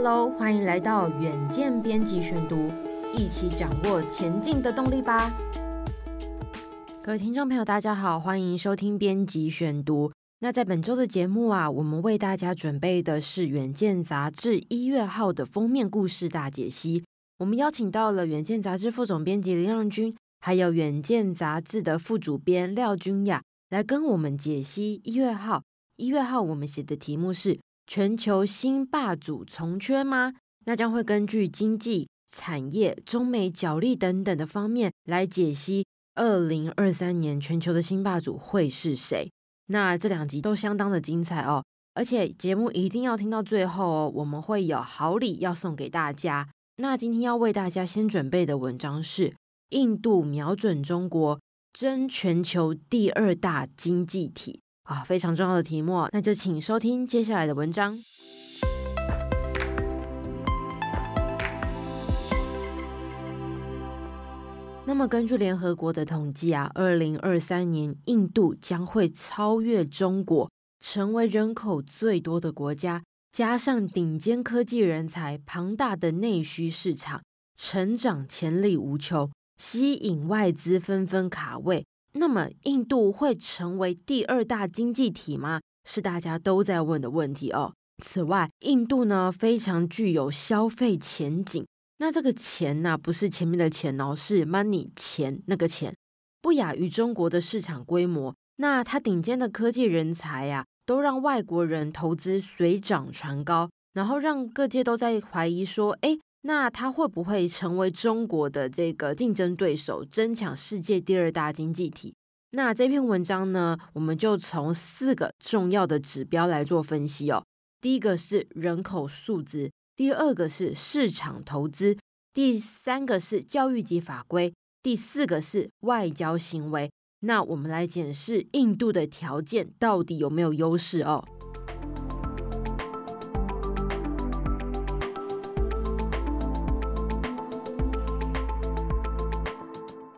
Hello，欢迎来到远见编辑选读，一起掌握前进的动力吧。各位听众朋友，大家好，欢迎收听编辑选读。那在本周的节目啊，我们为大家准备的是《远见》杂志一月号的封面故事大解析。我们邀请到了《远见》杂志副总编辑林让君，还有《远见》杂志的副主编廖君雅，来跟我们解析一月号。一月号我们写的题目是“全球新霸主从缺吗？”那将会根据经济、产业、中美角力等等的方面来解析二零二三年全球的新霸主会是谁。那这两集都相当的精彩哦，而且节目一定要听到最后哦，我们会有好礼要送给大家。那今天要为大家先准备的文章是《印度瞄准中国，争全球第二大经济体》啊，非常重要的题目，那就请收听接下来的文章。那么，根据联合国的统计啊，二零二三年印度将会超越中国，成为人口最多的国家。加上顶尖科技人才、庞大的内需市场，成长潜力无穷，吸引外资纷纷卡位。那么，印度会成为第二大经济体吗？是大家都在问的问题哦。此外，印度呢，非常具有消费前景。那这个钱呢，不是前面的钱哦，是 money 钱那个钱，不亚于中国的市场规模。那它顶尖的科技人才呀，都让外国人投资水涨船高，然后让各界都在怀疑说，哎，那它会不会成为中国的这个竞争对手，争抢世界第二大经济体？那这篇文章呢，我们就从四个重要的指标来做分析哦。第一个是人口素质。第二个是市场投资，第三个是教育及法规，第四个是外交行为。那我们来检视印度的条件到底有没有优势哦。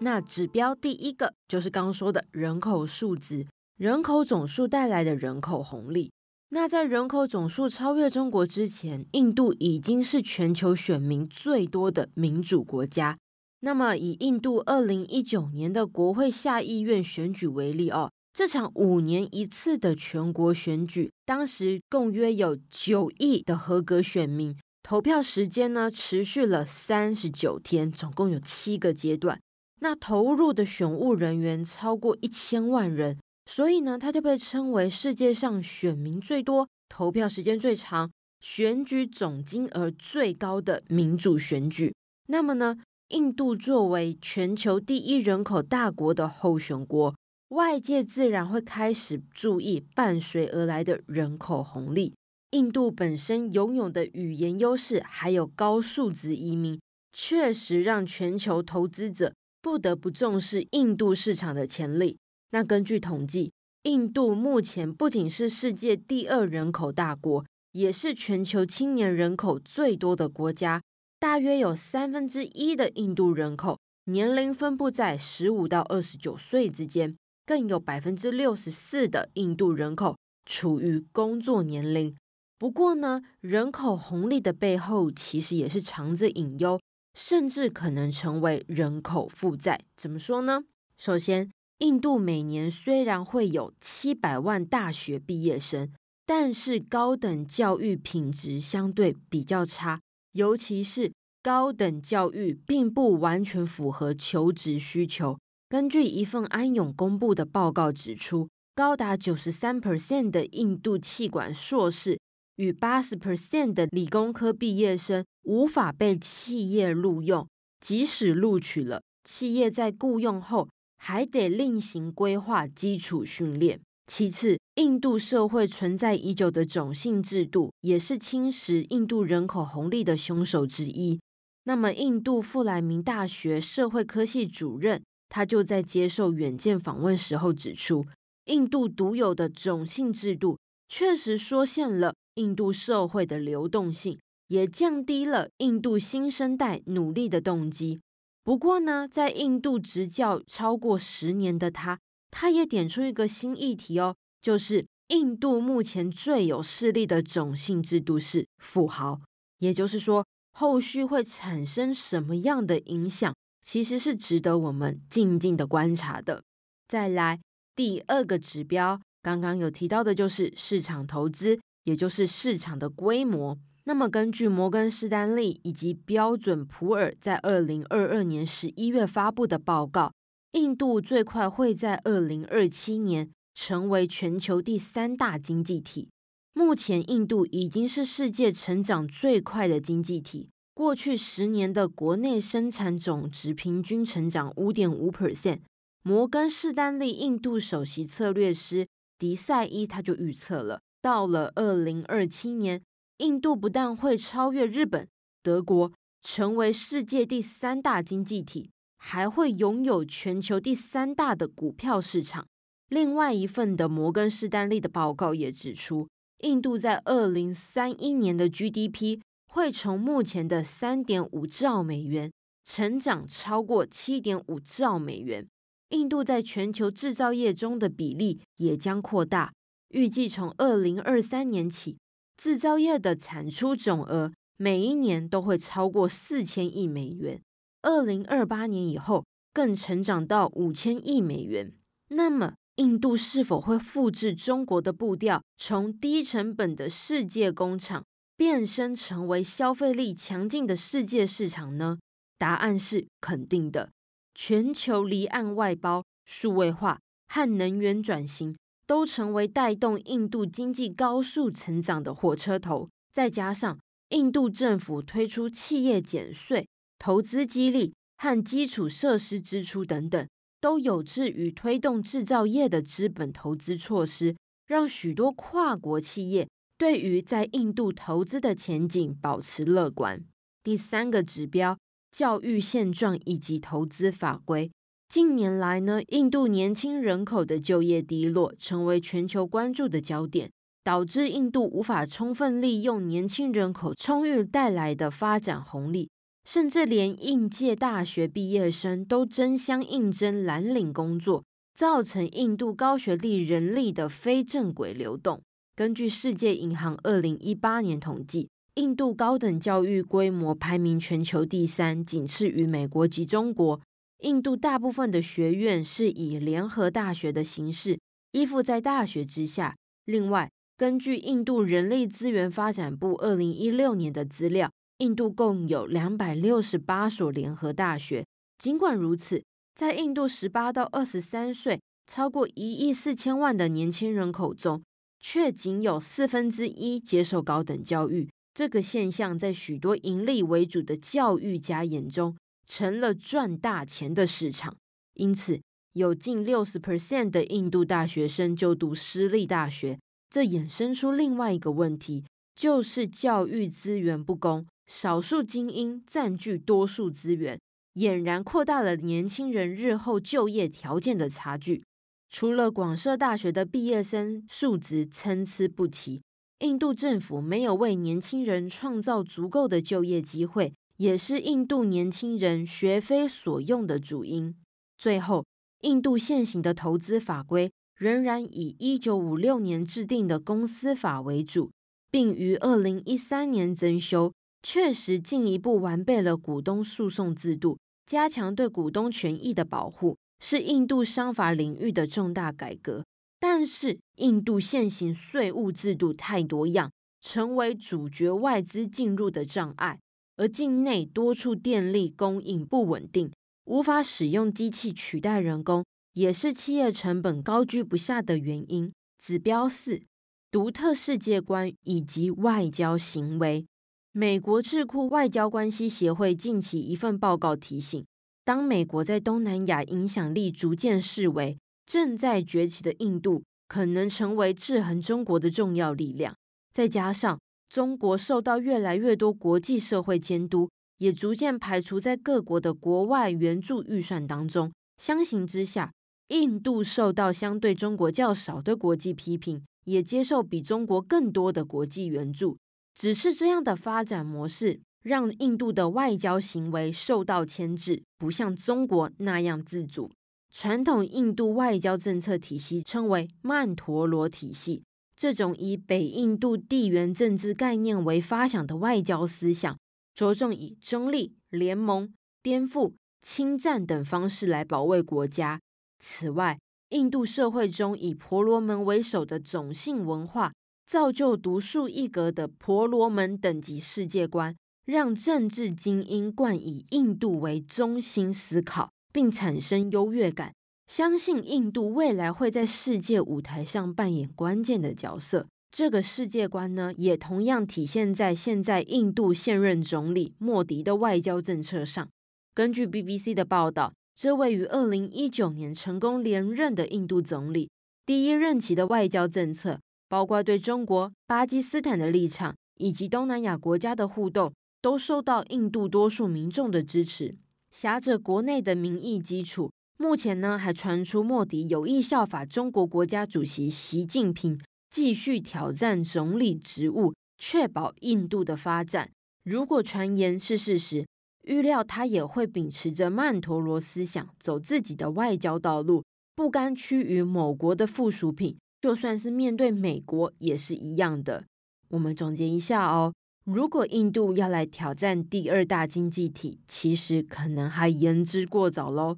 那指标第一个就是刚说的人口数值，人口总数带来的人口红利。那在人口总数超越中国之前，印度已经是全球选民最多的民主国家。那么，以印度二零一九年的国会下议院选举为例哦，这场五年一次的全国选举，当时共约有九亿的合格选民，投票时间呢持续了三十九天，总共有七个阶段。那投入的选务人员超过一千万人。所以呢，它就被称为世界上选民最多、投票时间最长、选举总金额最高的民主选举。那么呢，印度作为全球第一人口大国的候选国，外界自然会开始注意伴随而来的人口红利。印度本身拥有的语言优势，还有高数值移民，确实让全球投资者不得不重视印度市场的潜力。那根据统计，印度目前不仅是世界第二人口大国，也是全球青年人口最多的国家。大约有三分之一的印度人口年龄分布在十五到二十九岁之间，更有百分之六十四的印度人口处于工作年龄。不过呢，人口红利的背后其实也是藏着隐忧，甚至可能成为人口负债。怎么说呢？首先，印度每年虽然会有七百万大学毕业生，但是高等教育品质相对比较差，尤其是高等教育并不完全符合求职需求。根据一份安永公布的报告指出，高达九十三 percent 的印度气管硕士与八十 percent 的理工科毕业生无法被企业录用，即使录取了，企业在雇佣后，还得另行规划基础训练，其次，印度社会存在已久的种姓制度，也是侵蚀印度人口红利的凶手之一。那么，印度富莱明大学社会科系主任，他就在接受远见访问时候指出，印度独有的种姓制度确实缩限了印度社会的流动性，也降低了印度新生代努力的动机。不过呢，在印度执教超过十年的他，他也点出一个新议题哦，就是印度目前最有势力的种姓制度是富豪，也就是说，后续会产生什么样的影响，其实是值得我们静静的观察的。再来第二个指标，刚刚有提到的就是市场投资，也就是市场的规模。那么，根据摩根士丹利以及标准普尔在二零二二年十一月发布的报告，印度最快会在二零二七年成为全球第三大经济体。目前，印度已经是世界成长最快的经济体。过去十年的国内生产总值平均成长五点五 percent。摩根士丹利印度首席策略师迪赛伊他就预测了，到了二零二七年。印度不但会超越日本、德国，成为世界第三大经济体，还会拥有全球第三大的股票市场。另外一份的摩根士丹利的报告也指出，印度在二零三一年的 GDP 会从目前的三点五兆美元成长超过七点五兆美元。印度在全球制造业中的比例也将扩大，预计从二零二三年起。制造业的产出总额每一年都会超过四千亿美元，二零二八年以后更成长到五千亿美元。那么，印度是否会复制中国的步调，从低成本的世界工厂变身成为消费力强劲的世界市场呢？答案是肯定的。全球离岸外包、数位化和能源转型。都成为带动印度经济高速成长的火车头，再加上印度政府推出企业减税、投资激励和基础设施支出等等，都有志于推动制造业的资本投资措施，让许多跨国企业对于在印度投资的前景保持乐观。第三个指标，教育现状以及投资法规。近年来呢，印度年轻人口的就业低落，成为全球关注的焦点，导致印度无法充分利用年轻人口充裕带来的发展红利，甚至连应届大学毕业生都争相应征蓝领工作，造成印度高学历人力的非正轨流动。根据世界银行二零一八年统计，印度高等教育规模排名全球第三，仅次于美国及中国。印度大部分的学院是以联合大学的形式依附在大学之下。另外，根据印度人力资源发展部二零一六年的资料，印度共有两百六十八所联合大学。尽管如此，在印度十八到二十三岁、超过一亿四千万的年轻人口中，却仅有四分之一接受高等教育。这个现象在许多盈利为主的教育家眼中，成了赚大钱的市场，因此有近六十 percent 的印度大学生就读私立大学。这衍生出另外一个问题，就是教育资源不公，少数精英占据多数资源，俨然扩大了年轻人日后就业条件的差距。除了广设大学的毕业生数值参差不齐，印度政府没有为年轻人创造足够的就业机会。也是印度年轻人学非所用的主因。最后，印度现行的投资法规仍然以一九五六年制定的公司法为主，并于二零一三年增修，确实进一步完备了股东诉讼制度，加强对股东权益的保护，是印度商法领域的重大改革。但是，印度现行税务制度太多样，成为阻绝外资进入的障碍。而境内多处电力供应不稳定，无法使用机器取代人工，也是企业成本高居不下的原因。指标四：独特世界观以及外交行为。美国智库外交关系协会近期一份报告提醒，当美国在东南亚影响力逐渐式微，正在崛起的印度可能成为制衡中国的重要力量。再加上中国受到越来越多国际社会监督，也逐渐排除在各国的国外援助预算当中。相形之下，印度受到相对中国较少的国际批评，也接受比中国更多的国际援助。只是这样的发展模式，让印度的外交行为受到牵制，不像中国那样自主。传统印度外交政策体系称为曼陀罗体系，这种以北印度地缘政治概念为发想的外交思想，着重以中立、联盟、颠覆、侵占等方式来保卫国家。此外，印度社会中以婆罗门为首的种姓文化，造就独树一格的婆罗门等级世界观，让政治精英惯以印度为中心思考。并产生优越感，相信印度未来会在世界舞台上扮演关键的角色。这个世界观呢，也同样体现在现在印度现任总理莫迪的外交政策上。根据 BBC 的报道，这位于二零一九年成功连任的印度总理，第一任期的外交政策，包括对中国、巴基斯坦的立场以及东南亚国家的互动，都受到印度多数民众的支持。挟着国内的民意基础，目前呢还传出莫迪有意效法中国国家主席习近平，继续挑战总理职务，确保印度的发展。如果传言是事实，预料他也会秉持着曼陀罗思想，走自己的外交道路，不甘屈于某国的附属品。就算是面对美国，也是一样的。我们总结一下哦。如果印度要来挑战第二大经济体，其实可能还言之过早喽。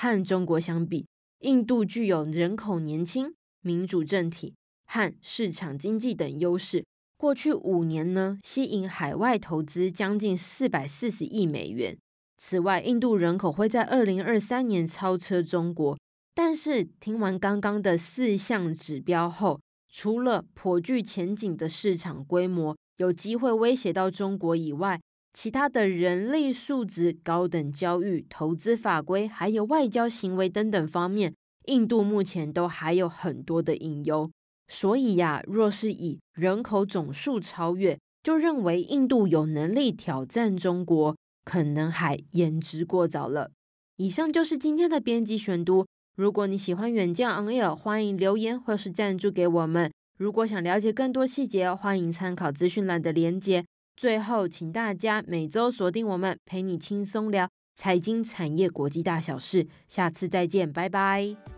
和中国相比，印度具有人口年轻、民主政体和市场经济等优势。过去五年呢，吸引海外投资将近四百四十亿美元。此外，印度人口会在二零二三年超车中国。但是，听完刚刚的四项指标后，除了颇具前景的市场规模，有机会威胁到中国以外，其他的人力素质、高等教育、投资法规，还有外交行为等等方面，印度目前都还有很多的隐忧。所以呀，若是以人口总数超越，就认为印度有能力挑战中国，可能还言之过早了。以上就是今天的编辑选读。如果你喜欢远见 On Air，欢迎留言或是赞助给我们。如果想了解更多细节，欢迎参考资讯栏的连接。最后，请大家每周锁定我们，陪你轻松聊财经、产业、国际大小事。下次再见，拜拜。